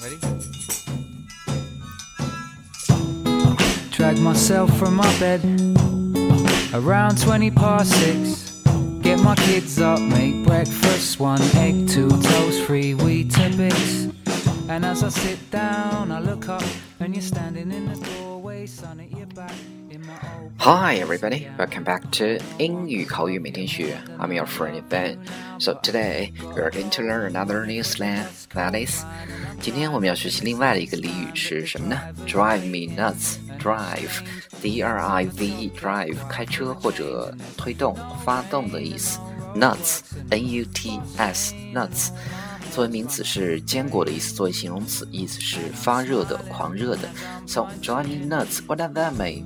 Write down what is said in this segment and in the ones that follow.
Ready? Drag myself from my bed around 20 past six. Get my kids up, make breakfast, one egg, two toast, three Weetabix. And as I sit down, I look up, and you're standing in the doorway, sun at your back. Hi, everybody. Welcome back to 英语口语每天学. I'm your friend Ben. So today we are going to learn another new slang. That is, 今天我们要学习另外的一个俚语是什么呢？Drive me nuts. Drive, D-R-I-V-E, drive 开车或者推动、发动的意思。Nuts, N-U-T-S, nuts 作为名词是坚果的意思，作为形容词意思是发热的、狂热的。So drive me nuts. What does that mean?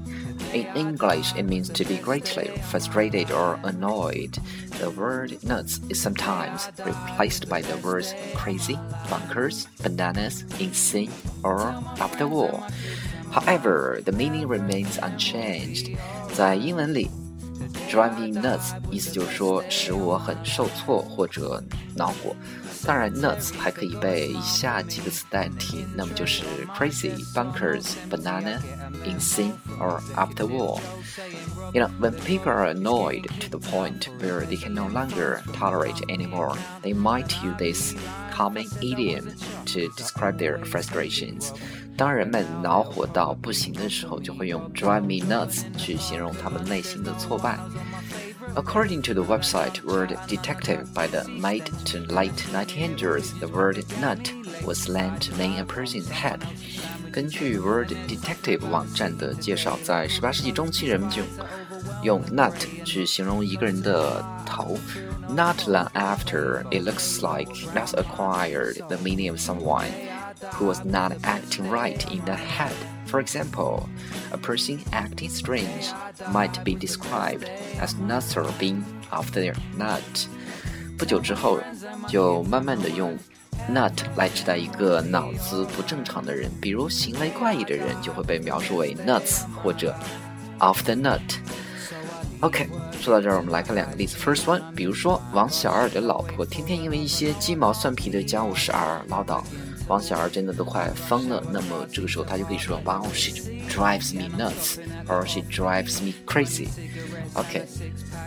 In English, it means to be greatly frustrated or annoyed. The word nuts is sometimes replaced by the words crazy, bonkers, bananas, insane, or off the wall. However, the meaning remains unchanged. 在英文里 ，drive me nuts 意思就是说使我很受挫或者恼火。当然，nuts 还可以被以下几个词代替，那么就是 crazy, bonkers, banana, insane, or off the wall. You know, when people are annoyed to the point where they can no longer tolerate anymore, they might use this common idiom to describe their frustrations. 当人们恼火到不行的时候，就会用 drive me nuts 去形容他们内心的挫败。According to the website Word Detective by the mid to late 1900s, the word nut was slang to mean a person's head. 根据 Word Detective 网站的介绍，在18世纪中期，人们就用 nut 去形容一个人的头。Not long after, it looks like that's acquired the meaning of someone who was not acting right in the head. For example, a person acting strange might be described as nuts or being off their nut。不久之后，就慢慢的用 nut 来指代一个脑子不正常的人，比如行为怪异的人就会被描述为 nuts 或者 off the nut。OK，说到这儿，我们来看两个例子。First one，比如说王小二的老婆天天因为一些鸡毛蒜皮的家务事而唠叨。 王小二真的都快疯了，那么这个时候他就可以说，Wow, she drives me nuts, or she drives me crazy. OK，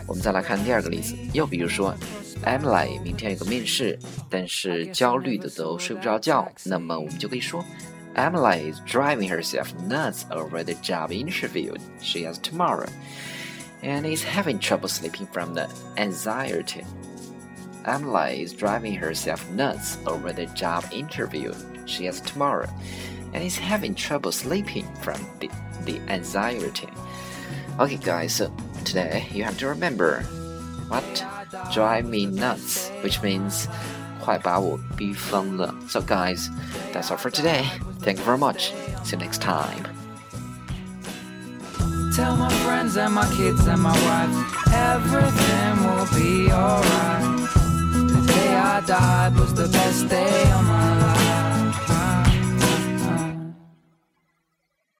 我们再来看第二个例子，又比如说，Emily 明天有个面试，但是焦虑的都睡不着觉，那么我们就可以说，Emily is driving herself nuts over the job interview she has tomorrow, and is having trouble sleeping from the anxiety. Emily is driving herself nuts over the job interview she has tomorrow and is having trouble sleeping from the, the anxiety. Okay, guys, so today you have to remember what drive me nuts, which means 快把我逼疯了. So, guys, that's all for today. Thank you very much. See you next time. Tell my friends and my kids and my wife everything day I died was the best day.